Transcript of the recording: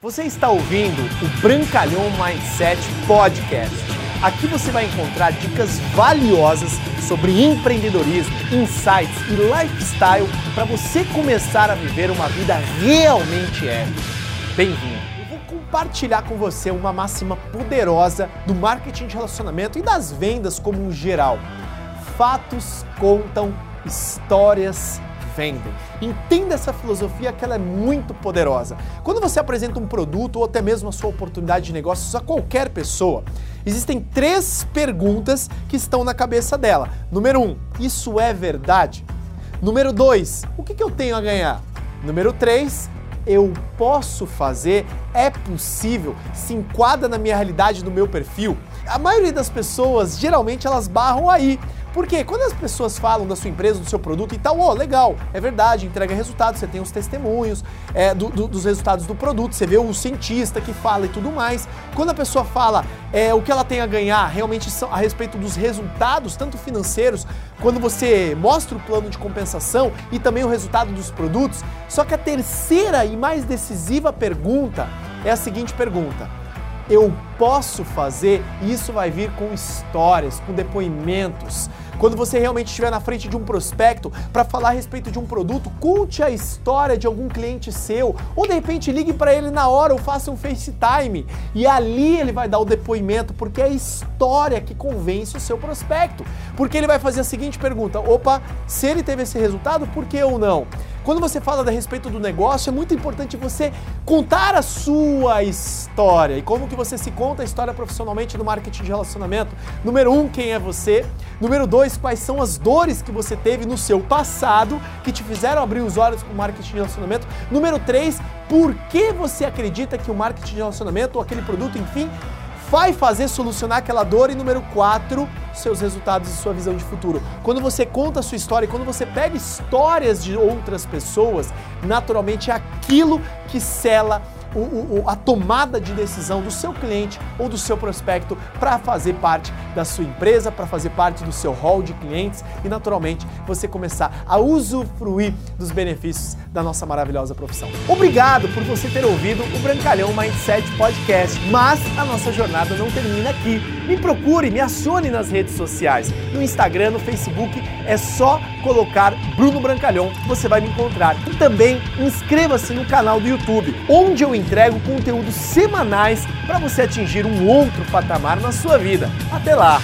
Você está ouvindo o Brancalhão Mindset Podcast. Aqui você vai encontrar dicas valiosas sobre empreendedorismo, insights e lifestyle para você começar a viver uma vida realmente épica. Bem-vindo! Eu vou compartilhar com você uma máxima poderosa do marketing de relacionamento e das vendas como um geral. Fatos contam, histórias vendem. Entenda essa filosofia que ela é muito poderosa. Quando você apresenta um produto ou até mesmo a sua oportunidade de negócios a qualquer pessoa, existem três perguntas que estão na cabeça dela. Número um, isso é verdade? Número dois, o que, que eu tenho a ganhar? Número três, eu posso fazer? É possível? Se enquadra na minha realidade, no meu perfil? A maioria das pessoas, geralmente, elas barram aí. Porque quando as pessoas falam da sua empresa, do seu produto e tal, ó, oh, legal, é verdade, entrega resultados, você tem os testemunhos é, do, do, dos resultados do produto, você vê o cientista que fala e tudo mais. Quando a pessoa fala é, o que ela tem a ganhar realmente a respeito dos resultados, tanto financeiros, quando você mostra o plano de compensação e também o resultado dos produtos. Só que a terceira e mais decisiva pergunta é a seguinte pergunta eu posso fazer, e isso vai vir com histórias, com depoimentos. Quando você realmente estiver na frente de um prospecto para falar a respeito de um produto, conte a história de algum cliente seu, ou de repente ligue para ele na hora ou faça um FaceTime e ali ele vai dar o depoimento, porque é a história que convence o seu prospecto. Porque ele vai fazer a seguinte pergunta: opa, se ele teve esse resultado, por que eu não? Quando você fala a respeito do negócio, é muito importante você contar a sua história. E como que você se conta a história profissionalmente no marketing de relacionamento? Número um, quem é você? Número dois, quais são as dores que você teve no seu passado que te fizeram abrir os olhos para o marketing de relacionamento? Número três, por que você acredita que o marketing de relacionamento ou aquele produto, enfim, vai fazer solucionar aquela dor. E número 4, seus resultados e sua visão de futuro. Quando você conta a sua história, quando você pega histórias de outras pessoas, naturalmente é aquilo que sela o, o, a tomada de decisão do seu cliente ou do seu prospecto para fazer parte da sua empresa, para fazer parte do seu hall de clientes e, naturalmente, você começar a usufruir dos benefícios da nossa maravilhosa profissão. Obrigado por você ter ouvido o Brancalhão Mindset Podcast, mas a nossa jornada não termina aqui. Me procure, me acione nas redes sociais, no Instagram, no Facebook, é só colocar Bruno Brancalhão, você vai me encontrar. E também inscreva-se no canal do YouTube, onde eu entrego conteúdos semanais para você atingir um outro patamar na sua vida. Até lá!